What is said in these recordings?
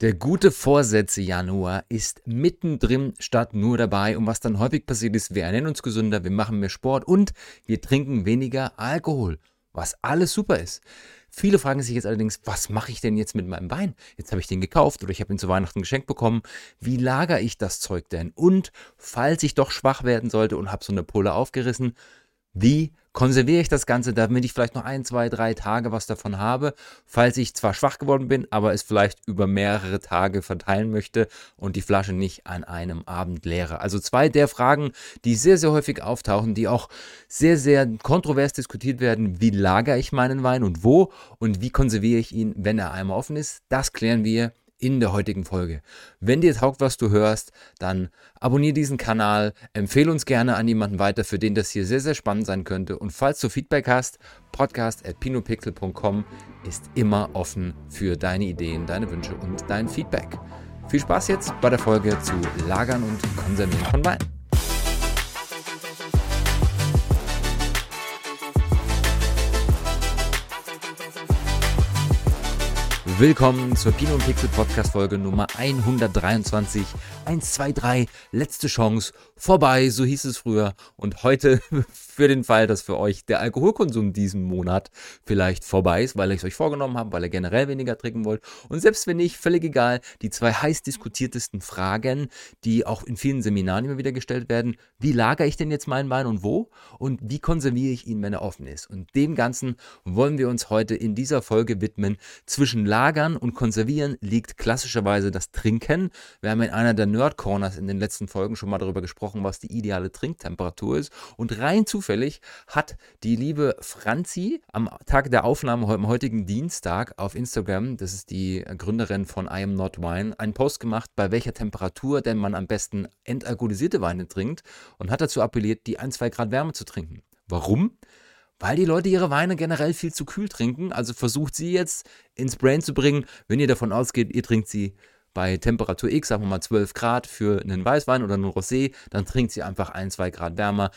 Der gute Vorsätze Januar ist mittendrin statt nur dabei. Und was dann häufig passiert ist, wir ernähren uns gesünder, wir machen mehr Sport und wir trinken weniger Alkohol, was alles super ist. Viele fragen sich jetzt allerdings, was mache ich denn jetzt mit meinem Wein? Jetzt habe ich den gekauft oder ich habe ihn zu Weihnachten geschenkt bekommen. Wie lagere ich das Zeug denn? Und falls ich doch schwach werden sollte und habe so eine Pulle aufgerissen, wie konserviere ich das Ganze, damit ich vielleicht noch ein, zwei, drei Tage was davon habe, falls ich zwar schwach geworden bin, aber es vielleicht über mehrere Tage verteilen möchte und die Flasche nicht an einem Abend leere. Also zwei der Fragen, die sehr, sehr häufig auftauchen, die auch sehr, sehr kontrovers diskutiert werden. Wie lagere ich meinen Wein und wo und wie konserviere ich ihn, wenn er einmal offen ist? Das klären wir in der heutigen Folge. Wenn dir taugt, was du hörst, dann abonniere diesen Kanal, empfehle uns gerne an jemanden weiter, für den das hier sehr, sehr spannend sein könnte. Und falls du Feedback hast, podcast at pinopixel.com ist immer offen für deine Ideen, deine Wünsche und dein Feedback. Viel Spaß jetzt bei der Folge zu Lagern und Konservieren von Wein. Willkommen zur Pino und Pixel Podcast Folge Nummer 123. 1, 2, 3, letzte Chance, vorbei, so hieß es früher. Und heute für den Fall, dass für euch der Alkoholkonsum diesen Monat vielleicht vorbei ist, weil ich es euch vorgenommen habe, weil ihr generell weniger trinken wollt. Und selbst wenn nicht, völlig egal, die zwei heiß diskutiertesten Fragen, die auch in vielen Seminaren immer wieder gestellt werden. Wie lagere ich denn jetzt meinen Wein und wo? Und wie konserviere ich ihn, wenn er offen ist? Und dem Ganzen wollen wir uns heute in dieser Folge widmen. Zwischen Lagern und Konservieren liegt klassischerweise das Trinken. Wir haben in einer der Nerd Corners in den letzten Folgen schon mal darüber gesprochen, was die ideale Trinktemperatur ist. Und rein zufällig hat die liebe Franzi am Tag der Aufnahme am heutigen Dienstag auf Instagram, das ist die Gründerin von I Am Not Wine, einen Post gemacht, bei welcher Temperatur denn man am besten entalkoholisierte Weine trinkt und hat dazu appelliert, die 1, 2 Grad Wärme zu trinken. Warum? weil die Leute ihre Weine generell viel zu kühl trinken. Also versucht sie jetzt ins Brain zu bringen, wenn ihr davon ausgeht, ihr trinkt sie bei Temperatur X, sagen wir mal 12 Grad für einen Weißwein oder einen Rosé, dann trinkt sie einfach ein, zwei Grad wärmer,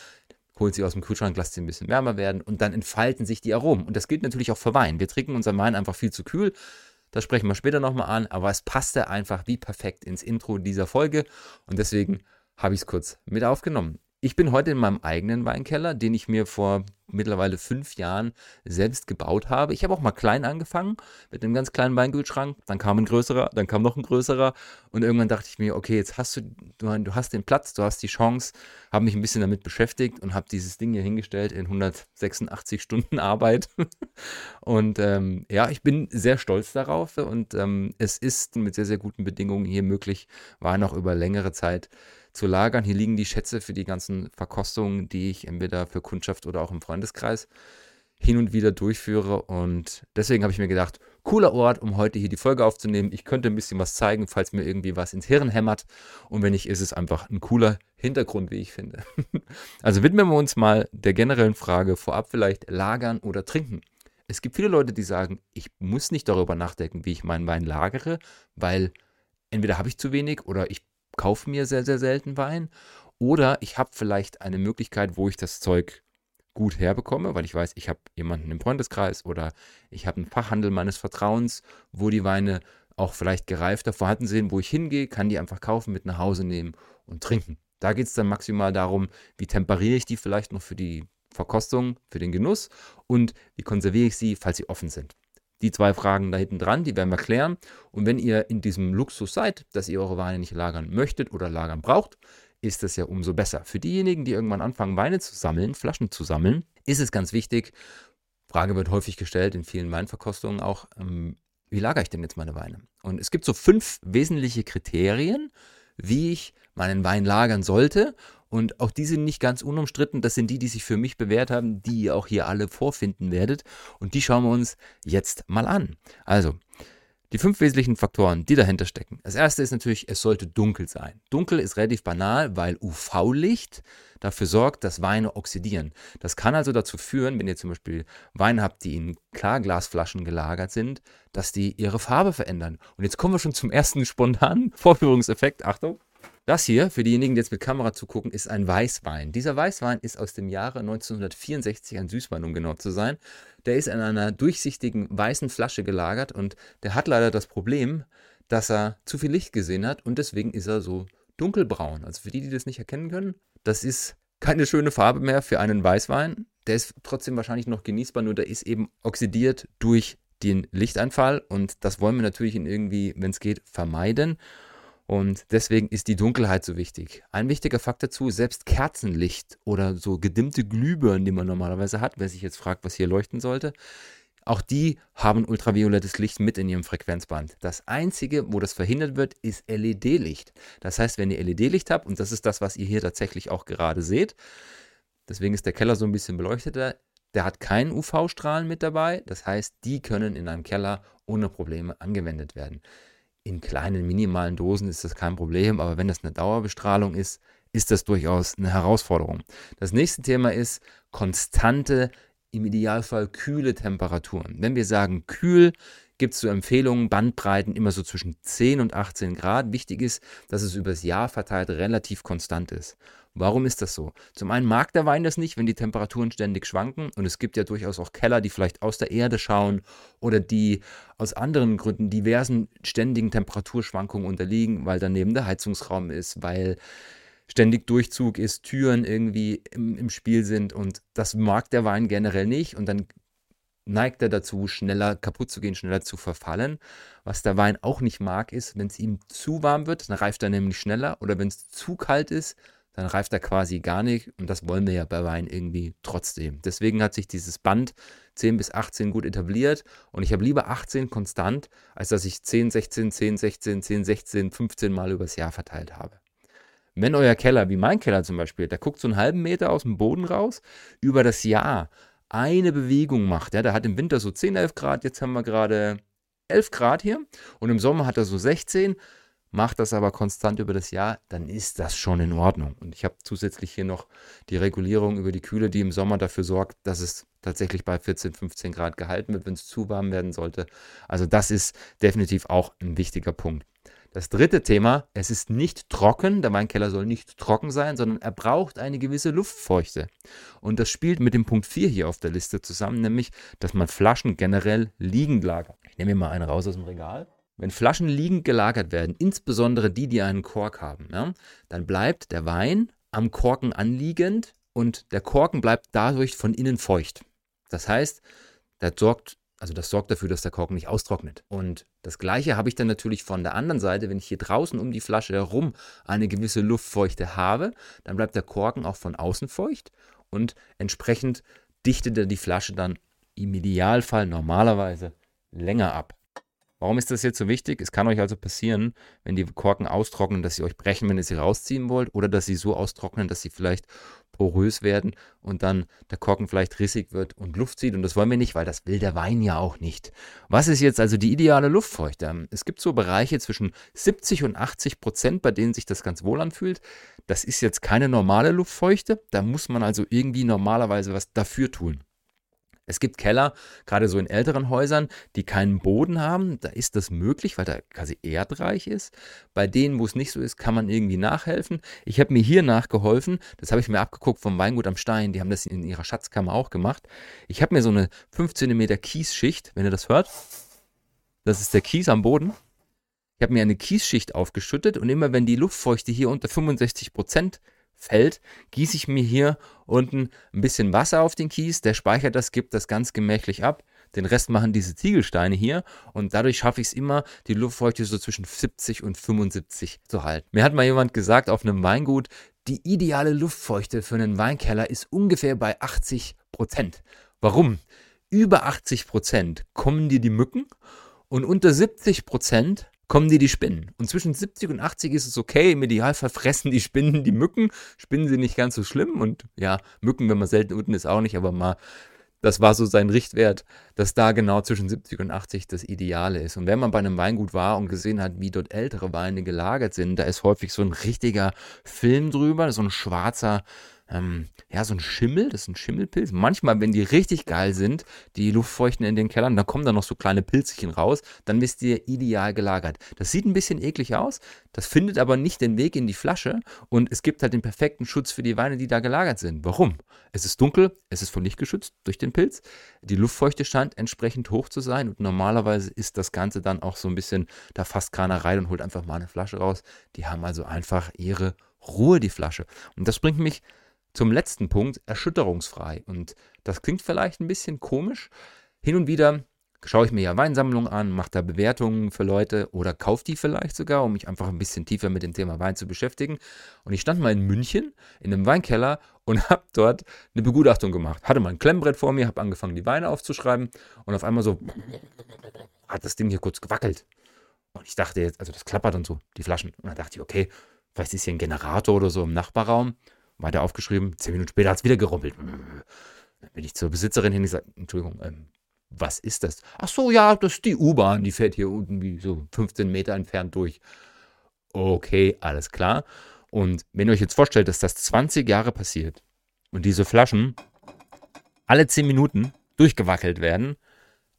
holt sie aus dem Kühlschrank, lasst sie ein bisschen wärmer werden und dann entfalten sich die Aromen. Und das gilt natürlich auch für Wein. Wir trinken unseren Wein einfach viel zu kühl. Das sprechen wir später nochmal an, aber es passte einfach wie perfekt ins Intro dieser Folge und deswegen habe ich es kurz mit aufgenommen. Ich bin heute in meinem eigenen Weinkeller, den ich mir vor mittlerweile fünf Jahren selbst gebaut habe. Ich habe auch mal klein angefangen mit einem ganz kleinen Weingutschrank. Dann kam ein größerer, dann kam noch ein größerer. Und irgendwann dachte ich mir, okay, jetzt hast du, du, du hast den Platz, du hast die Chance. Habe mich ein bisschen damit beschäftigt und habe dieses Ding hier hingestellt in 186 Stunden Arbeit. und ähm, ja, ich bin sehr stolz darauf. Und ähm, es ist mit sehr, sehr guten Bedingungen hier möglich, war noch über längere Zeit zu lagern. Hier liegen die Schätze für die ganzen Verkostungen, die ich entweder für Kundschaft oder auch im Freundeskreis hin und wieder durchführe. Und deswegen habe ich mir gedacht, cooler Ort, um heute hier die Folge aufzunehmen. Ich könnte ein bisschen was zeigen, falls mir irgendwie was ins Hirn hämmert. Und wenn nicht, ist es einfach ein cooler Hintergrund, wie ich finde. also widmen wir uns mal der generellen Frage vorab vielleicht lagern oder trinken. Es gibt viele Leute, die sagen, ich muss nicht darüber nachdenken, wie ich meinen Wein lagere, weil entweder habe ich zu wenig oder ich kaufe mir sehr, sehr selten Wein. Oder ich habe vielleicht eine Möglichkeit, wo ich das Zeug gut herbekomme, weil ich weiß, ich habe jemanden im Freundeskreis oder ich habe einen Fachhandel meines Vertrauens, wo die Weine auch vielleicht gereifter vorhanden sind, wo ich hingehe, kann die einfach kaufen, mit nach Hause nehmen und trinken. Da geht es dann maximal darum, wie temperiere ich die vielleicht noch für die Verkostung, für den Genuss und wie konserviere ich sie, falls sie offen sind. Die zwei Fragen da hinten dran, die werden wir klären. Und wenn ihr in diesem Luxus seid, dass ihr eure Weine nicht lagern möchtet oder lagern braucht, ist das ja umso besser. Für diejenigen, die irgendwann anfangen, Weine zu sammeln, Flaschen zu sammeln, ist es ganz wichtig, Frage wird häufig gestellt in vielen Weinverkostungen auch, ähm, wie lagere ich denn jetzt meine Weine? Und es gibt so fünf wesentliche Kriterien, wie ich meinen Wein lagern sollte. Und auch die sind nicht ganz unumstritten. Das sind die, die sich für mich bewährt haben, die ihr auch hier alle vorfinden werdet. Und die schauen wir uns jetzt mal an. Also, die fünf wesentlichen Faktoren, die dahinter stecken. Das erste ist natürlich, es sollte dunkel sein. Dunkel ist relativ banal, weil UV-Licht dafür sorgt, dass Weine oxidieren. Das kann also dazu führen, wenn ihr zum Beispiel Weine habt, die in Klarglasflaschen gelagert sind, dass die ihre Farbe verändern. Und jetzt kommen wir schon zum ersten spontanen Vorführungseffekt. Achtung. Das hier, für diejenigen, die jetzt mit Kamera zugucken, ist ein Weißwein. Dieser Weißwein ist aus dem Jahre 1964, ein Süßwein, um genau zu sein. Der ist in einer durchsichtigen weißen Flasche gelagert und der hat leider das Problem, dass er zu viel Licht gesehen hat und deswegen ist er so dunkelbraun. Also für die, die das nicht erkennen können, das ist keine schöne Farbe mehr für einen Weißwein. Der ist trotzdem wahrscheinlich noch genießbar, nur der ist eben oxidiert durch den Lichteinfall und das wollen wir natürlich irgendwie, wenn es geht, vermeiden. Und deswegen ist die Dunkelheit so wichtig. Ein wichtiger Fakt dazu, selbst Kerzenlicht oder so gedimmte Glühbirnen, die man normalerweise hat, wer sich jetzt fragt, was hier leuchten sollte, auch die haben ultraviolettes Licht mit in ihrem Frequenzband. Das Einzige, wo das verhindert wird, ist LED-Licht. Das heißt, wenn ihr LED-Licht habt, und das ist das, was ihr hier tatsächlich auch gerade seht, deswegen ist der Keller so ein bisschen beleuchteter, der hat keinen UV-Strahlen mit dabei. Das heißt, die können in einem Keller ohne Probleme angewendet werden. In kleinen, minimalen Dosen ist das kein Problem, aber wenn das eine Dauerbestrahlung ist, ist das durchaus eine Herausforderung. Das nächste Thema ist konstante im Idealfall kühle Temperaturen. Wenn wir sagen kühl, gibt es so Empfehlungen, Bandbreiten immer so zwischen 10 und 18 Grad. Wichtig ist, dass es übers Jahr verteilt relativ konstant ist. Warum ist das so? Zum einen mag der Wein das nicht, wenn die Temperaturen ständig schwanken. Und es gibt ja durchaus auch Keller, die vielleicht aus der Erde schauen oder die aus anderen Gründen diversen ständigen Temperaturschwankungen unterliegen, weil daneben der Heizungsraum ist, weil ständig Durchzug ist, Türen irgendwie im, im Spiel sind und das mag der Wein generell nicht und dann neigt er dazu, schneller kaputt zu gehen, schneller zu verfallen. Was der Wein auch nicht mag, ist, wenn es ihm zu warm wird, dann reift er nämlich schneller oder wenn es zu kalt ist, dann reift er quasi gar nicht und das wollen wir ja bei Wein irgendwie trotzdem. Deswegen hat sich dieses Band 10 bis 18 gut etabliert und ich habe lieber 18 konstant, als dass ich 10, 16, 10, 16, 10, 16, 15 Mal übers Jahr verteilt habe. Wenn euer Keller, wie mein Keller zum Beispiel, der guckt so einen halben Meter aus dem Boden raus, über das Jahr eine Bewegung macht, ja, der hat im Winter so 10, 11 Grad, jetzt haben wir gerade 11 Grad hier und im Sommer hat er so 16, macht das aber konstant über das Jahr, dann ist das schon in Ordnung. Und ich habe zusätzlich hier noch die Regulierung über die Kühle, die im Sommer dafür sorgt, dass es tatsächlich bei 14, 15 Grad gehalten wird, wenn es zu warm werden sollte. Also das ist definitiv auch ein wichtiger Punkt. Das dritte Thema, es ist nicht trocken, der Weinkeller soll nicht trocken sein, sondern er braucht eine gewisse Luftfeuchte. Und das spielt mit dem Punkt 4 hier auf der Liste zusammen, nämlich, dass man Flaschen generell liegend lagert. Ich nehme mir mal eine raus aus dem Regal. Wenn Flaschen liegend gelagert werden, insbesondere die, die einen Kork haben, ja, dann bleibt der Wein am Korken anliegend und der Korken bleibt dadurch von innen feucht. Das heißt, der sorgt also das sorgt dafür, dass der Korken nicht austrocknet. Und das gleiche habe ich dann natürlich von der anderen Seite, wenn ich hier draußen um die Flasche herum eine gewisse Luftfeuchte habe, dann bleibt der Korken auch von außen feucht und entsprechend dichtet er die Flasche dann im Idealfall normalerweise länger ab. Warum ist das jetzt so wichtig? Es kann euch also passieren, wenn die Korken austrocknen, dass sie euch brechen, wenn ihr sie rausziehen wollt, oder dass sie so austrocknen, dass sie vielleicht porös werden und dann der Korken vielleicht rissig wird und Luft zieht. Und das wollen wir nicht, weil das will der Wein ja auch nicht. Was ist jetzt also die ideale Luftfeuchte? Es gibt so Bereiche zwischen 70 und 80 Prozent, bei denen sich das ganz wohl anfühlt. Das ist jetzt keine normale Luftfeuchte. Da muss man also irgendwie normalerweise was dafür tun. Es gibt Keller, gerade so in älteren Häusern, die keinen Boden haben. Da ist das möglich, weil der quasi erdreich ist. Bei denen, wo es nicht so ist, kann man irgendwie nachhelfen. Ich habe mir hier nachgeholfen. Das habe ich mir abgeguckt vom Weingut am Stein. Die haben das in ihrer Schatzkammer auch gemacht. Ich habe mir so eine 5 cm Kiesschicht, wenn ihr das hört. Das ist der Kies am Boden. Ich habe mir eine Kiesschicht aufgeschüttet und immer wenn die Luftfeuchte hier unter 65 Prozent fällt, gieße ich mir hier unten ein bisschen Wasser auf den Kies, der speichert das, gibt das ganz gemächlich ab. Den Rest machen diese Ziegelsteine hier und dadurch schaffe ich es immer, die Luftfeuchte so zwischen 70 und 75 zu halten. Mir hat mal jemand gesagt auf einem Weingut, die ideale Luftfeuchte für einen Weinkeller ist ungefähr bei 80 Prozent. Warum? Über 80 Prozent kommen dir die Mücken und unter 70 Prozent kommen dir die Spinnen. Und zwischen 70 und 80 ist es okay. Im Idealfall fressen die Spinnen die Mücken. Spinnen sind nicht ganz so schlimm. Und ja, Mücken, wenn man selten unten ist, auch nicht. Aber mal, das war so sein Richtwert, dass da genau zwischen 70 und 80 das Ideale ist. Und wenn man bei einem Weingut war und gesehen hat, wie dort ältere Weine gelagert sind, da ist häufig so ein richtiger Film drüber, so ein schwarzer ähm, ja, so ein Schimmel, das ist ein Schimmelpilz. Manchmal, wenn die richtig geil sind, die Luftfeuchten in den Kellern, dann kommen da noch so kleine Pilzchen raus, dann wisst ihr ideal gelagert. Das sieht ein bisschen eklig aus, das findet aber nicht den Weg in die Flasche und es gibt halt den perfekten Schutz für die Weine, die da gelagert sind. Warum? Es ist dunkel, es ist von Licht geschützt durch den Pilz, die Luftfeuchte scheint entsprechend hoch zu sein und normalerweise ist das Ganze dann auch so ein bisschen, da fasst keiner rein und holt einfach mal eine Flasche raus. Die haben also einfach ihre Ruhe, die Flasche. Und das bringt mich zum letzten Punkt, erschütterungsfrei. Und das klingt vielleicht ein bisschen komisch. Hin und wieder schaue ich mir ja Weinsammlungen an, mache da Bewertungen für Leute oder kaufe die vielleicht sogar, um mich einfach ein bisschen tiefer mit dem Thema Wein zu beschäftigen. Und ich stand mal in München in einem Weinkeller und habe dort eine Begutachtung gemacht. Hatte mal ein Klemmbrett vor mir, habe angefangen, die Weine aufzuschreiben und auf einmal so hat das Ding hier kurz gewackelt. Und ich dachte jetzt, also das klappert und so, die Flaschen. Und dann dachte ich, okay, vielleicht ist hier ein Generator oder so im Nachbarraum weiter aufgeschrieben. Zehn Minuten später hat es wieder gerumpelt. Dann bin ich zur Besitzerin hin und gesagt, Entschuldigung, ähm, was ist das? Ach so, ja, das ist die U-Bahn, die fährt hier unten wie so 15 Meter entfernt durch. Okay, alles klar. Und wenn ihr euch jetzt vorstellt, dass das 20 Jahre passiert und diese Flaschen alle 10 Minuten durchgewackelt werden,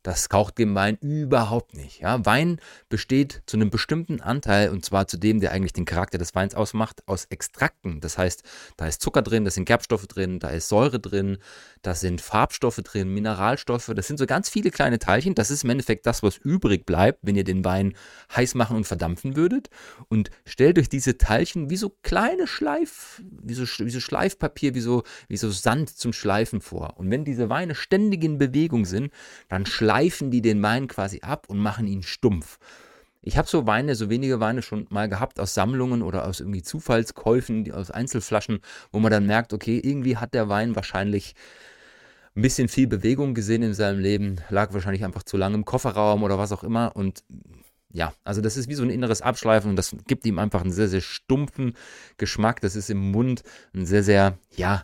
das kaucht dem Wein überhaupt nicht. Ja? Wein besteht zu einem bestimmten Anteil, und zwar zu dem, der eigentlich den Charakter des Weins ausmacht, aus Extrakten. Das heißt, da ist Zucker drin, da sind Gerbstoffe drin, da ist Säure drin, da sind Farbstoffe drin, Mineralstoffe. Das sind so ganz viele kleine Teilchen. Das ist im Endeffekt das, was übrig bleibt, wenn ihr den Wein heiß machen und verdampfen würdet. Und stellt euch diese Teilchen wie so kleine Schleif, wie so, wie so Schleifpapier, wie so, wie so Sand zum Schleifen vor. Und wenn diese Weine ständig in Bewegung sind, dann schleifen schleifen die den Wein quasi ab und machen ihn stumpf. Ich habe so Weine, so wenige Weine schon mal gehabt aus Sammlungen oder aus irgendwie Zufallskäufen, aus Einzelflaschen, wo man dann merkt, okay, irgendwie hat der Wein wahrscheinlich ein bisschen viel Bewegung gesehen in seinem Leben, lag wahrscheinlich einfach zu lange im Kofferraum oder was auch immer und ja, also das ist wie so ein inneres Abschleifen und das gibt ihm einfach einen sehr, sehr stumpfen Geschmack. Das ist im Mund ein sehr, sehr, ja,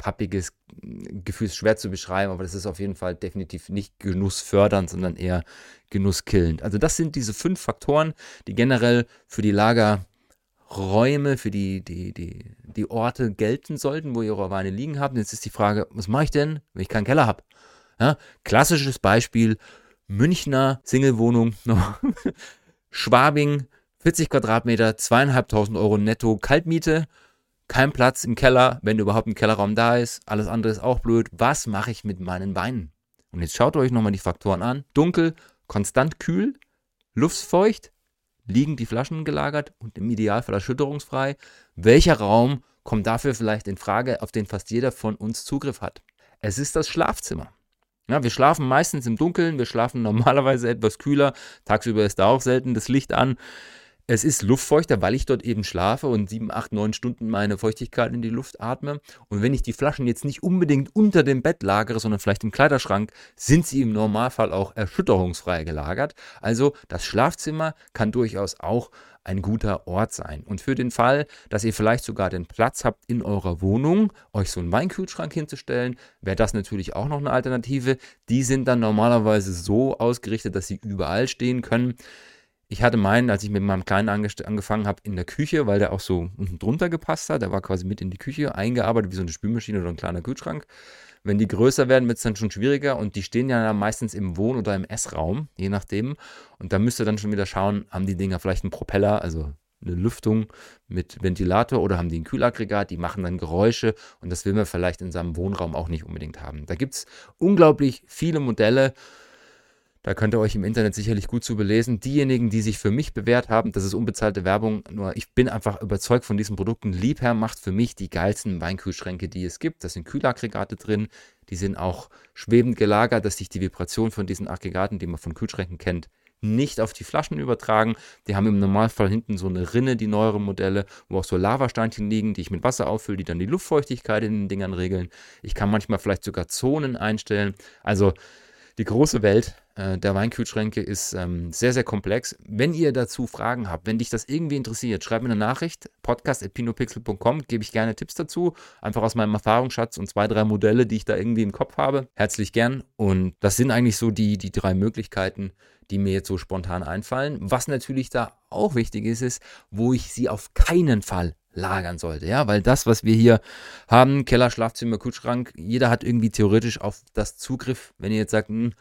pappiges Gefühl, ist schwer zu beschreiben, aber das ist auf jeden Fall definitiv nicht genussfördernd, sondern eher genusskillend. Also das sind diese fünf Faktoren, die generell für die Lagerräume, für die, die, die, die Orte gelten sollten, wo ihr eure Weine liegen habt. Jetzt ist die Frage, was mache ich denn, wenn ich keinen Keller habe? Ja, klassisches Beispiel, Münchner Singlewohnung, Schwabing, 40 Quadratmeter, zweieinhalbtausend Euro netto Kaltmiete kein Platz im Keller, wenn überhaupt ein Kellerraum da ist. Alles andere ist auch blöd. Was mache ich mit meinen Weinen? Und jetzt schaut euch nochmal die Faktoren an. Dunkel, konstant kühl, luftfeucht, liegen die Flaschen gelagert und im Idealfall erschütterungsfrei. Welcher Raum kommt dafür vielleicht in Frage, auf den fast jeder von uns Zugriff hat? Es ist das Schlafzimmer. Ja, wir schlafen meistens im Dunkeln, wir schlafen normalerweise etwas kühler. Tagsüber ist da auch selten das Licht an. Es ist luftfeuchter, weil ich dort eben schlafe und sieben, acht, neun Stunden meine Feuchtigkeit in die Luft atme. Und wenn ich die Flaschen jetzt nicht unbedingt unter dem Bett lagere, sondern vielleicht im Kleiderschrank, sind sie im Normalfall auch erschütterungsfrei gelagert. Also das Schlafzimmer kann durchaus auch ein guter Ort sein. Und für den Fall, dass ihr vielleicht sogar den Platz habt in eurer Wohnung, euch so einen Weinkühlschrank hinzustellen, wäre das natürlich auch noch eine Alternative. Die sind dann normalerweise so ausgerichtet, dass sie überall stehen können. Ich hatte meinen, als ich mit meinem Kleinen angefangen habe, in der Küche, weil der auch so unten drunter gepasst hat. Der war quasi mit in die Küche eingearbeitet, wie so eine Spülmaschine oder ein kleiner Kühlschrank. Wenn die größer werden, wird es dann schon schwieriger und die stehen ja meistens im Wohn- oder im Essraum, je nachdem. Und da müsst ihr dann schon wieder schauen, haben die Dinger vielleicht einen Propeller, also eine Lüftung mit Ventilator oder haben die ein Kühlaggregat, die machen dann Geräusche und das will man vielleicht in seinem Wohnraum auch nicht unbedingt haben. Da gibt es unglaublich viele Modelle da könnt ihr euch im Internet sicherlich gut zu belesen. Diejenigen, die sich für mich bewährt haben, das ist unbezahlte Werbung, nur ich bin einfach überzeugt von diesen Produkten. Liebherr macht für mich die geilsten Weinkühlschränke, die es gibt. Da sind Kühlaggregate drin, die sind auch schwebend gelagert, dass sich die Vibration von diesen Aggregaten, die man von Kühlschränken kennt, nicht auf die Flaschen übertragen. Die haben im Normalfall hinten so eine Rinne, die neueren Modelle, wo auch so Lavasteinchen liegen, die ich mit Wasser auffülle, die dann die Luftfeuchtigkeit in den Dingern regeln. Ich kann manchmal vielleicht sogar Zonen einstellen. Also die große Welt äh, der Weinkühlschränke ist ähm, sehr, sehr komplex. Wenn ihr dazu Fragen habt, wenn dich das irgendwie interessiert, schreib mir eine Nachricht, podcast.pinopixel.com, gebe ich gerne Tipps dazu, einfach aus meinem Erfahrungsschatz und zwei, drei Modelle, die ich da irgendwie im Kopf habe. Herzlich gern. Und das sind eigentlich so die, die drei Möglichkeiten, die mir jetzt so spontan einfallen. Was natürlich da auch wichtig ist, ist, wo ich sie auf keinen Fall lagern sollte, ja, weil das, was wir hier haben, Keller, Schlafzimmer, Kühlschrank, jeder hat irgendwie theoretisch auf das Zugriff. Wenn ihr jetzt sagt, hm,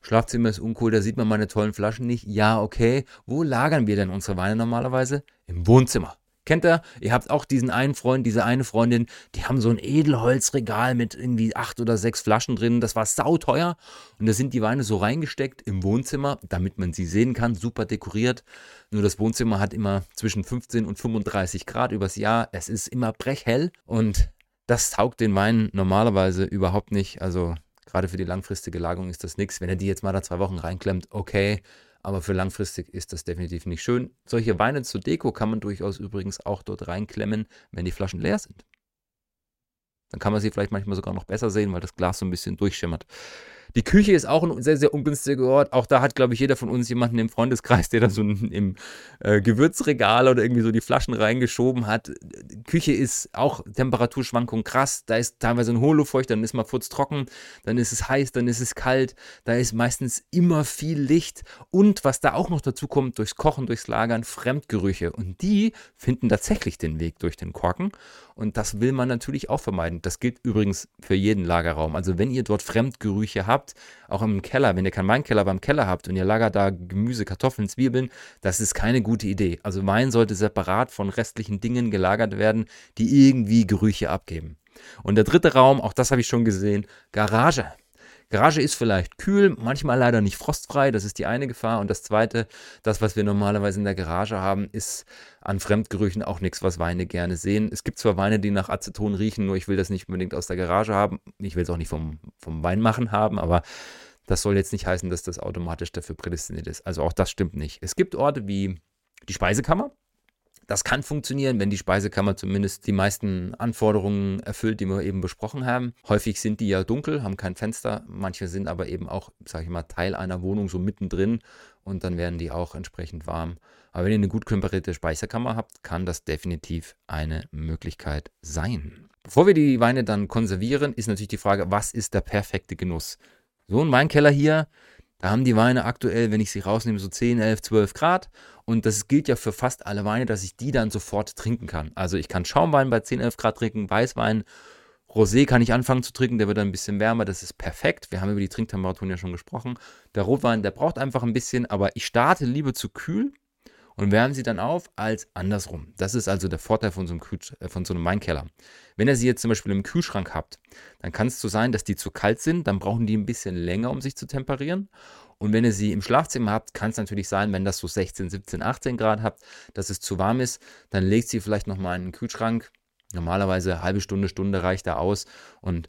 Schlafzimmer ist uncool, da sieht man meine tollen Flaschen nicht. Ja, okay. Wo lagern wir denn unsere Weine normalerweise? Im Wohnzimmer. Kennt ihr? Ihr habt auch diesen einen Freund, diese eine Freundin, die haben so ein Edelholzregal mit irgendwie acht oder sechs Flaschen drin. Das war sauteuer. Und da sind die Weine so reingesteckt im Wohnzimmer, damit man sie sehen kann. Super dekoriert. Nur das Wohnzimmer hat immer zwischen 15 und 35 Grad übers Jahr. Es ist immer brechhell und das taugt den Wein normalerweise überhaupt nicht. Also gerade für die langfristige Lagerung ist das nichts. Wenn er die jetzt mal da zwei Wochen reinklemmt, okay aber für langfristig ist das definitiv nicht schön. Solche Weine zur Deko kann man durchaus übrigens auch dort reinklemmen, wenn die Flaschen leer sind. Dann kann man sie vielleicht manchmal sogar noch besser sehen, weil das Glas so ein bisschen durchschimmert. Die Küche ist auch ein sehr, sehr ungünstiger Ort. Auch da hat, glaube ich, jeder von uns jemanden im Freundeskreis, der da so im äh, Gewürzregal oder irgendwie so die Flaschen reingeschoben hat. Die Küche ist auch Temperaturschwankung krass. Da ist teilweise ein Hohlluftfeucht, dann ist mal kurz trocken, dann ist es heiß, dann ist es kalt. Da ist meistens immer viel Licht. Und was da auch noch dazu kommt, durchs Kochen, durchs Lagern, Fremdgerüche. Und die finden tatsächlich den Weg durch den Korken. Und das will man natürlich auch vermeiden. Das gilt übrigens für jeden Lagerraum. Also wenn ihr dort Fremdgerüche habt, auch im Keller, wenn ihr keinen Weinkeller beim Keller habt und ihr lagert da Gemüse, Kartoffeln, Zwiebeln, das ist keine gute Idee. Also Wein sollte separat von restlichen Dingen gelagert werden, die irgendwie Gerüche abgeben. Und der dritte Raum, auch das habe ich schon gesehen, Garage. Garage ist vielleicht kühl, manchmal leider nicht frostfrei, das ist die eine Gefahr. Und das zweite, das, was wir normalerweise in der Garage haben, ist an Fremdgerüchen auch nichts, was Weine gerne sehen. Es gibt zwar Weine, die nach Aceton riechen, nur ich will das nicht unbedingt aus der Garage haben. Ich will es auch nicht vom, vom Weinmachen haben, aber das soll jetzt nicht heißen, dass das automatisch dafür prädestiniert ist. Also auch das stimmt nicht. Es gibt Orte wie die Speisekammer. Das kann funktionieren, wenn die Speisekammer zumindest die meisten Anforderungen erfüllt, die wir eben besprochen haben. Häufig sind die ja dunkel, haben kein Fenster. Manche sind aber eben auch, sage ich mal, Teil einer Wohnung so mittendrin und dann werden die auch entsprechend warm. Aber wenn ihr eine gut temperierte Speisekammer habt, kann das definitiv eine Möglichkeit sein. Bevor wir die Weine dann konservieren, ist natürlich die Frage, was ist der perfekte Genuss? So ein Weinkeller hier, da haben die Weine aktuell, wenn ich sie rausnehme, so 10, 11, 12 Grad. Und das gilt ja für fast alle Weine, dass ich die dann sofort trinken kann. Also ich kann Schaumwein bei 10, 11 Grad trinken, Weißwein, Rosé kann ich anfangen zu trinken, der wird dann ein bisschen wärmer, das ist perfekt. Wir haben über die Trinktemperaturen ja schon gesprochen. Der Rotwein, der braucht einfach ein bisschen, aber ich starte lieber zu kühl und wärme sie dann auf als andersrum. Das ist also der Vorteil von so einem, Kühl äh, von so einem Weinkeller. Wenn ihr sie jetzt zum Beispiel im Kühlschrank habt, dann kann es so sein, dass die zu kalt sind, dann brauchen die ein bisschen länger, um sich zu temperieren. Und wenn ihr sie im Schlafzimmer habt, kann es natürlich sein, wenn das so 16, 17, 18 Grad habt, dass es zu warm ist, dann legt sie vielleicht nochmal in den Kühlschrank. Normalerweise halbe Stunde, Stunde reicht da aus und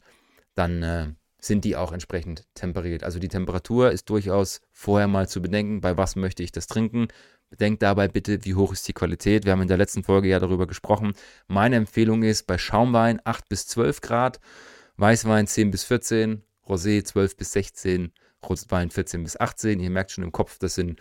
dann äh, sind die auch entsprechend temperiert. Also die Temperatur ist durchaus vorher mal zu bedenken, bei was möchte ich das trinken. Bedenkt dabei bitte, wie hoch ist die Qualität. Wir haben in der letzten Folge ja darüber gesprochen. Meine Empfehlung ist bei Schaumwein 8 bis 12 Grad, Weißwein 10 bis 14, Rosé 12 bis 16, Rotwein 14 bis 18. Ihr merkt schon im Kopf, das sind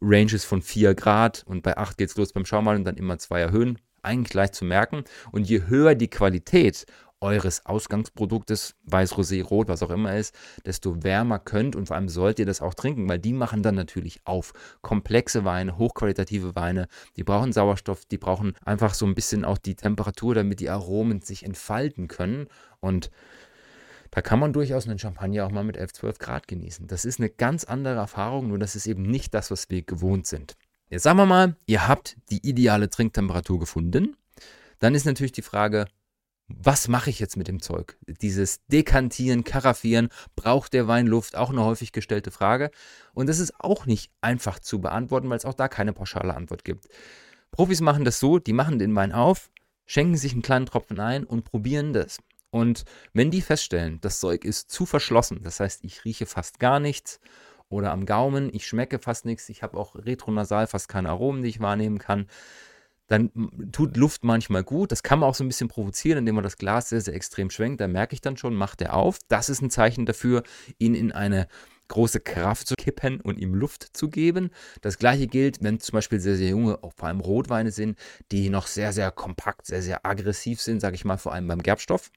Ranges von 4 Grad und bei 8 geht es los beim Schaumwein und dann immer zwei erhöhen. Eigentlich leicht zu merken. Und je höher die Qualität eures Ausgangsproduktes, weiß, rosé, rot, was auch immer ist, desto wärmer könnt und vor allem sollt ihr das auch trinken, weil die machen dann natürlich auf. Komplexe Weine, hochqualitative Weine, die brauchen Sauerstoff, die brauchen einfach so ein bisschen auch die Temperatur, damit die Aromen sich entfalten können. Und da kann man durchaus einen Champagner auch mal mit 11, 12 Grad genießen. Das ist eine ganz andere Erfahrung, nur das ist eben nicht das, was wir gewohnt sind. Jetzt sagen wir mal, ihr habt die ideale Trinktemperatur gefunden. Dann ist natürlich die Frage, was mache ich jetzt mit dem Zeug? Dieses Dekantieren, Karaffieren, braucht der Wein Luft? Auch eine häufig gestellte Frage. Und das ist auch nicht einfach zu beantworten, weil es auch da keine pauschale Antwort gibt. Profis machen das so, die machen den Wein auf, schenken sich einen kleinen Tropfen ein und probieren das. Und wenn die feststellen, das Zeug ist zu verschlossen, das heißt, ich rieche fast gar nichts oder am Gaumen, ich schmecke fast nichts, ich habe auch retronasal fast keine Aromen, die ich wahrnehmen kann, dann tut Luft manchmal gut. Das kann man auch so ein bisschen provozieren, indem man das Glas sehr, sehr extrem schwenkt. Da merke ich dann schon, macht er auf. Das ist ein Zeichen dafür, ihn in eine große Kraft zu kippen und ihm Luft zu geben. Das gleiche gilt, wenn zum Beispiel sehr, sehr junge, auch vor allem Rotweine sind, die noch sehr, sehr kompakt, sehr, sehr aggressiv sind, sage ich mal, vor allem beim Gerbstoff.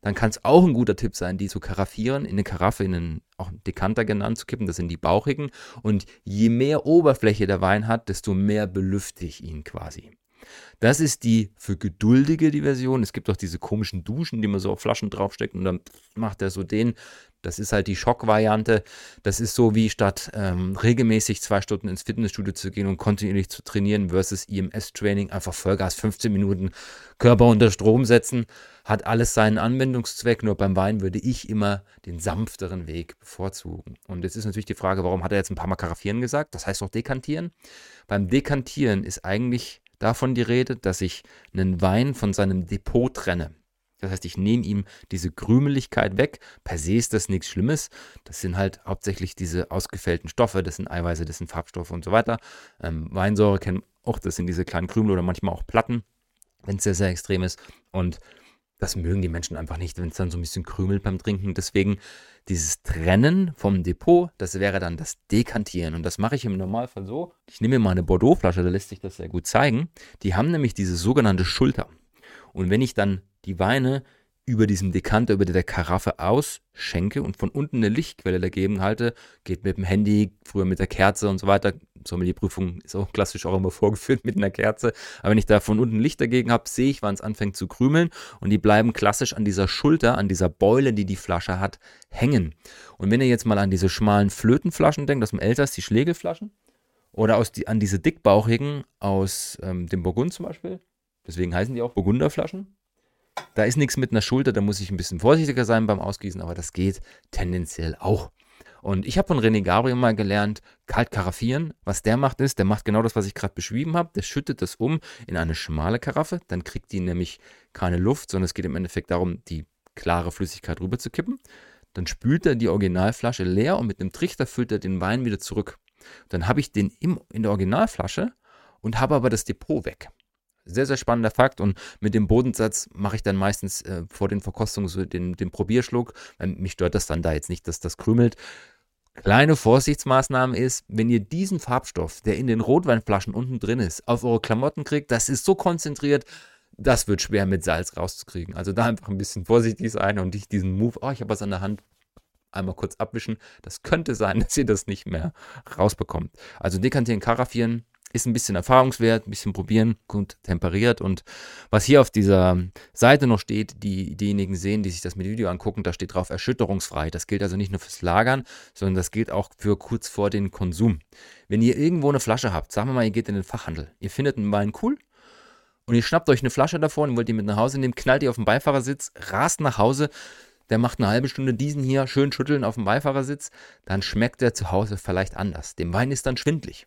Dann kann es auch ein guter Tipp sein, die zu karaffieren, in eine Karaffe, in einen, auch einen Dekanter genannt zu kippen. Das sind die bauchigen. Und je mehr Oberfläche der Wein hat, desto mehr belüfte ich ihn quasi. Das ist die für Geduldige die Version. Es gibt auch diese komischen Duschen, die man so auf Flaschen draufsteckt und dann macht er so den. Das ist halt die Schockvariante. Das ist so wie statt ähm, regelmäßig zwei Stunden ins Fitnessstudio zu gehen und kontinuierlich zu trainieren versus IMS-Training, einfach Vollgas 15 Minuten Körper unter Strom setzen. Hat alles seinen Anwendungszweck, nur beim Wein würde ich immer den sanfteren Weg bevorzugen. Und jetzt ist natürlich die Frage, warum hat er jetzt ein paar Mal Karaffieren gesagt? Das heißt doch dekantieren. Beim Dekantieren ist eigentlich davon die Rede, dass ich einen Wein von seinem Depot trenne. Das heißt, ich nehme ihm diese Krümeligkeit weg. Per se ist das nichts Schlimmes. Das sind halt hauptsächlich diese ausgefällten Stoffe, das sind Eiweiße, das sind Farbstoffe und so weiter. Ähm, Weinsäure kennen auch, das sind diese kleinen Krümel oder manchmal auch Platten, wenn es sehr, sehr extrem ist. Und das mögen die Menschen einfach nicht, wenn es dann so ein bisschen krümelt beim Trinken. Deswegen dieses Trennen vom Depot, das wäre dann das Dekantieren. Und das mache ich im Normalfall so. Ich nehme mir mal eine Bordeaux-Flasche, da lässt sich das sehr gut zeigen. Die haben nämlich diese sogenannte Schulter. Und wenn ich dann die Weine über diesem Dekanter, über der Karaffe ausschenke und von unten eine Lichtquelle dagegen halte, geht mit dem Handy, früher mit der Kerze und so weiter. Sommelierprüfung ist auch klassisch auch immer vorgeführt mit einer Kerze. Aber wenn ich da von unten Licht dagegen habe, sehe ich, wann es anfängt zu krümeln und die bleiben klassisch an dieser Schulter, an dieser Beule, die die Flasche hat, hängen. Und wenn ihr jetzt mal an diese schmalen Flötenflaschen denkt, aus dem Elsass, die Schlegelflaschen, oder aus die, an diese dickbauchigen aus ähm, dem Burgund zum Beispiel, deswegen heißen die auch Burgunderflaschen, da ist nichts mit einer Schulter, da muss ich ein bisschen vorsichtiger sein beim Ausgießen, aber das geht tendenziell auch. Und ich habe von René Gabriel mal gelernt, kalt karaffieren. Was der macht ist, der macht genau das, was ich gerade beschrieben habe. Der schüttet das um in eine schmale Karaffe. Dann kriegt die nämlich keine Luft, sondern es geht im Endeffekt darum, die klare Flüssigkeit rüber zu kippen. Dann spült er die Originalflasche leer und mit einem Trichter füllt er den Wein wieder zurück. Dann habe ich den im, in der Originalflasche und habe aber das Depot weg. Sehr, sehr spannender Fakt. Und mit dem Bodensatz mache ich dann meistens äh, vor den Verkostungen so den, den Probierschluck. Mich stört das dann da jetzt nicht, dass das krümelt. Kleine Vorsichtsmaßnahme ist, wenn ihr diesen Farbstoff, der in den Rotweinflaschen unten drin ist, auf eure Klamotten kriegt, das ist so konzentriert, das wird schwer mit Salz rauszukriegen. Also da einfach ein bisschen vorsichtig sein und nicht diesen Move, oh, ich habe was an der Hand, einmal kurz abwischen. Das könnte sein, dass ihr das nicht mehr rausbekommt. Also dekantieren, karaffieren, ist ein bisschen Erfahrungswert, ein bisschen probieren, gut temperiert. Und was hier auf dieser Seite noch steht, die diejenigen sehen, die sich das mit Video angucken, da steht drauf erschütterungsfrei. Das gilt also nicht nur fürs Lagern, sondern das gilt auch für kurz vor den Konsum. Wenn ihr irgendwo eine Flasche habt, sagen wir mal, ihr geht in den Fachhandel, ihr findet einen Wein cool, und ihr schnappt euch eine Flasche davor und wollt die mit nach Hause nehmen, knallt die auf den Beifahrersitz, rast nach Hause, der macht eine halbe Stunde diesen hier schön schütteln auf dem Beifahrersitz, dann schmeckt der zu Hause vielleicht anders. Dem Wein ist dann schwindlig.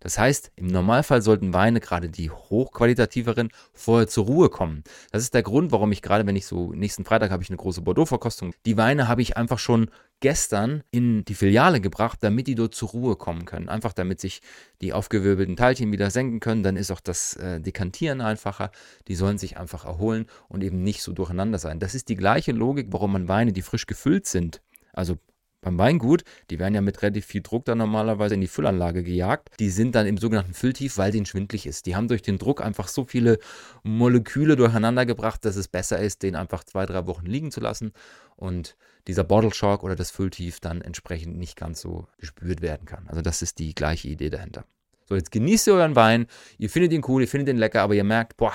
Das heißt, im Normalfall sollten Weine, gerade die hochqualitativeren, vorher zur Ruhe kommen. Das ist der Grund, warum ich gerade, wenn ich so, nächsten Freitag habe ich eine große Bordeaux-Verkostung, die Weine habe ich einfach schon gestern in die Filiale gebracht, damit die dort zur Ruhe kommen können. Einfach damit sich die aufgewirbelten Teilchen wieder senken können. Dann ist auch das äh, Dekantieren einfacher. Die sollen sich einfach erholen und eben nicht so durcheinander sein. Das ist die gleiche Logik, warum man Weine, die frisch gefüllt sind, also beim Weingut, die werden ja mit relativ viel Druck dann normalerweise in die Füllanlage gejagt. Die sind dann im sogenannten Fülltief, weil denen schwindlig ist. Die haben durch den Druck einfach so viele Moleküle durcheinander gebracht, dass es besser ist, den einfach zwei, drei Wochen liegen zu lassen und dieser Bottle Shock oder das Fülltief dann entsprechend nicht ganz so gespürt werden kann. Also das ist die gleiche Idee dahinter. So, jetzt genießt ihr euren Wein, ihr findet ihn cool, ihr findet ihn lecker, aber ihr merkt, boah,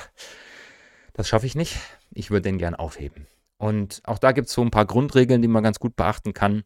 das schaffe ich nicht. Ich würde den gern aufheben. Und auch da gibt es so ein paar Grundregeln, die man ganz gut beachten kann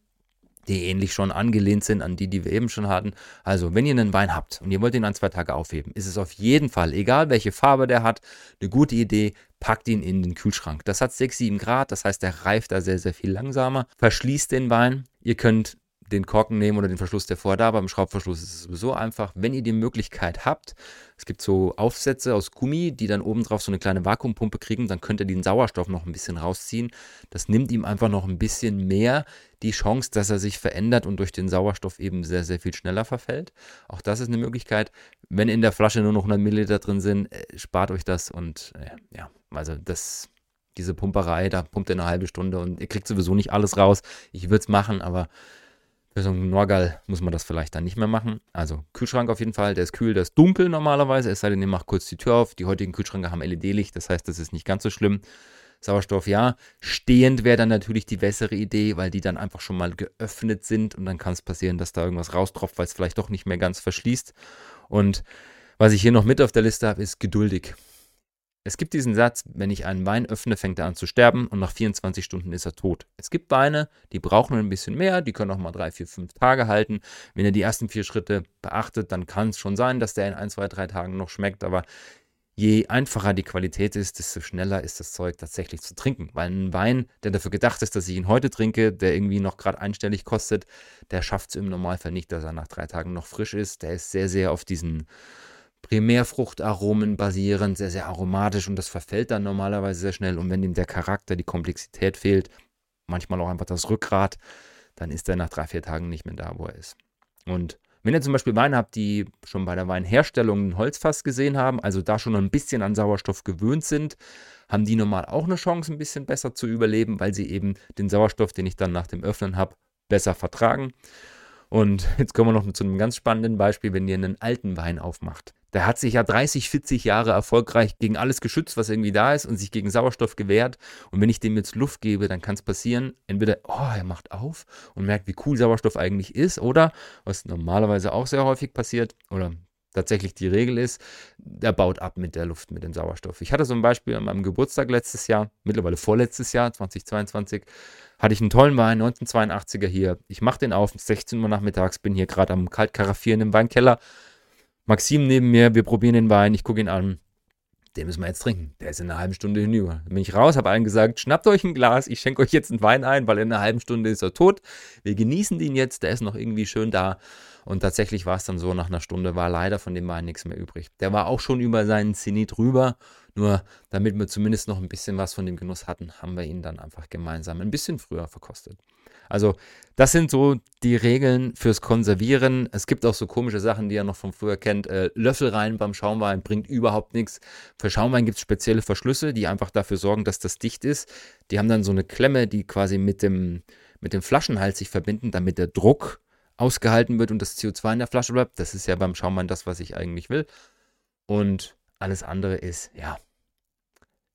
die ähnlich schon angelehnt sind an die, die wir eben schon hatten. Also, wenn ihr einen Wein habt und ihr wollt ihn an zwei Tage aufheben, ist es auf jeden Fall, egal welche Farbe der hat, eine gute Idee, packt ihn in den Kühlschrank. Das hat 6, 7 Grad, das heißt, der reift da sehr, sehr viel langsamer. Verschließt den Wein. Ihr könnt den Korken nehmen oder den Verschluss, der vorher da war. Beim Schraubverschluss ist es sowieso einfach. Wenn ihr die Möglichkeit habt, es gibt so Aufsätze aus Gummi, die dann oben drauf so eine kleine Vakuumpumpe kriegen, dann könnt ihr den Sauerstoff noch ein bisschen rausziehen. Das nimmt ihm einfach noch ein bisschen mehr die Chance, dass er sich verändert und durch den Sauerstoff eben sehr, sehr viel schneller verfällt. Auch das ist eine Möglichkeit. Wenn in der Flasche nur noch 100 Milliliter drin sind, äh, spart euch das und äh, ja, also das diese Pumperei, da pumpt ihr eine halbe Stunde und ihr kriegt sowieso nicht alles raus. Ich würde es machen, aber für so einen Norgal muss man das vielleicht dann nicht mehr machen. Also Kühlschrank auf jeden Fall, der ist kühl, der ist dunkel normalerweise, es sei denn, ihr macht kurz die Tür auf. Die heutigen Kühlschränke haben LED-Licht, das heißt, das ist nicht ganz so schlimm. Sauerstoff ja. Stehend wäre dann natürlich die bessere Idee, weil die dann einfach schon mal geöffnet sind und dann kann es passieren, dass da irgendwas raustropft, weil es vielleicht doch nicht mehr ganz verschließt. Und Was ich hier noch mit auf der Liste habe, ist geduldig. Es gibt diesen Satz, wenn ich einen Wein öffne, fängt er an zu sterben und nach 24 Stunden ist er tot. Es gibt Weine, die brauchen ein bisschen mehr, die können auch mal drei, vier, fünf Tage halten. Wenn ihr die ersten vier Schritte beachtet, dann kann es schon sein, dass der in ein, zwei, drei Tagen noch schmeckt, aber je einfacher die Qualität ist, desto schneller ist das Zeug tatsächlich zu trinken. Weil ein Wein, der dafür gedacht ist, dass ich ihn heute trinke, der irgendwie noch gerade einstellig kostet, der schafft es im Normalfall nicht, dass er nach drei Tagen noch frisch ist. Der ist sehr, sehr auf diesen Primärfruchtaromen basierend, sehr, sehr aromatisch und das verfällt dann normalerweise sehr schnell. Und wenn ihm der Charakter, die Komplexität fehlt, manchmal auch einfach das Rückgrat, dann ist er nach drei, vier Tagen nicht mehr da, wo er ist. Und wenn ihr zum Beispiel Weine habt, die schon bei der Weinherstellung ein Holzfass gesehen haben, also da schon ein bisschen an Sauerstoff gewöhnt sind, haben die normal auch eine Chance, ein bisschen besser zu überleben, weil sie eben den Sauerstoff, den ich dann nach dem Öffnen habe, besser vertragen. Und jetzt kommen wir noch zu einem ganz spannenden Beispiel, wenn ihr einen alten Wein aufmacht. Der hat sich ja 30, 40 Jahre erfolgreich gegen alles geschützt, was irgendwie da ist und sich gegen Sauerstoff gewehrt. Und wenn ich dem jetzt Luft gebe, dann kann es passieren, entweder, oh, er macht auf und merkt, wie cool Sauerstoff eigentlich ist, oder, was normalerweise auch sehr häufig passiert, oder tatsächlich die Regel ist, der baut ab mit der Luft, mit dem Sauerstoff. Ich hatte ein Beispiel an meinem Geburtstag letztes Jahr, mittlerweile vorletztes Jahr, 2022, hatte ich einen tollen Wein, 1982er hier. Ich mache den auf, 16 Uhr nachmittags, bin hier gerade am Kaltkaraffieren im Weinkeller. Maxim neben mir, wir probieren den Wein, ich gucke ihn an. Den müssen wir jetzt trinken. Der ist in einer halben Stunde hinüber. Dann bin ich raus, habe allen gesagt, schnappt euch ein Glas, ich schenke euch jetzt einen Wein ein, weil in einer halben Stunde ist er tot. Wir genießen den jetzt, der ist noch irgendwie schön da. Und tatsächlich war es dann so, nach einer Stunde war leider von dem Wein nichts mehr übrig. Der war auch schon über seinen Zenit rüber. Nur damit wir zumindest noch ein bisschen was von dem Genuss hatten, haben wir ihn dann einfach gemeinsam ein bisschen früher verkostet. Also das sind so die Regeln fürs Konservieren. Es gibt auch so komische Sachen, die ihr noch von früher kennt. Äh, Löffel rein beim Schaumwein bringt überhaupt nichts. Für Schaumwein gibt es spezielle Verschlüsse, die einfach dafür sorgen, dass das dicht ist. Die haben dann so eine Klemme, die quasi mit dem, mit dem Flaschenhals sich verbinden, damit der Druck ausgehalten wird und das CO2 in der Flasche bleibt. Das ist ja beim Schaumwein das, was ich eigentlich will. Und alles andere ist, ja,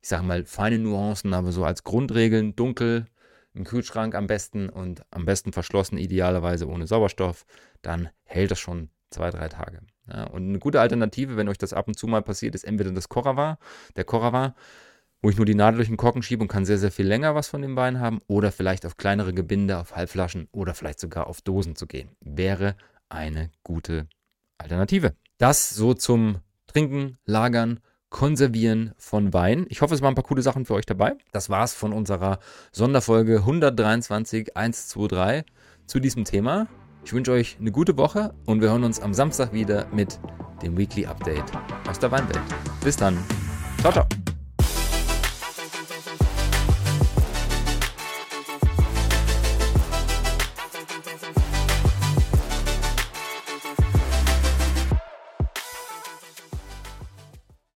ich sage mal, feine Nuancen, aber so als Grundregeln dunkel, im Kühlschrank am besten und am besten verschlossen, idealerweise ohne Sauerstoff, dann hält das schon zwei, drei Tage. Ja, und eine gute Alternative, wenn euch das ab und zu mal passiert, ist entweder das Coravar, der Coravar, wo ich nur die Nadel durch den Korken schiebe und kann sehr, sehr viel länger was von dem Wein haben, oder vielleicht auf kleinere Gebinde, auf Halbflaschen oder vielleicht sogar auf Dosen zu gehen. Wäre eine gute Alternative. Das so zum Trinken, Lagern Konservieren von Wein. Ich hoffe, es waren ein paar coole Sachen für euch dabei. Das war's von unserer Sonderfolge 123 123 zu diesem Thema. Ich wünsche euch eine gute Woche und wir hören uns am Samstag wieder mit dem Weekly Update aus der Weinwelt. Bis dann. Ciao, ciao.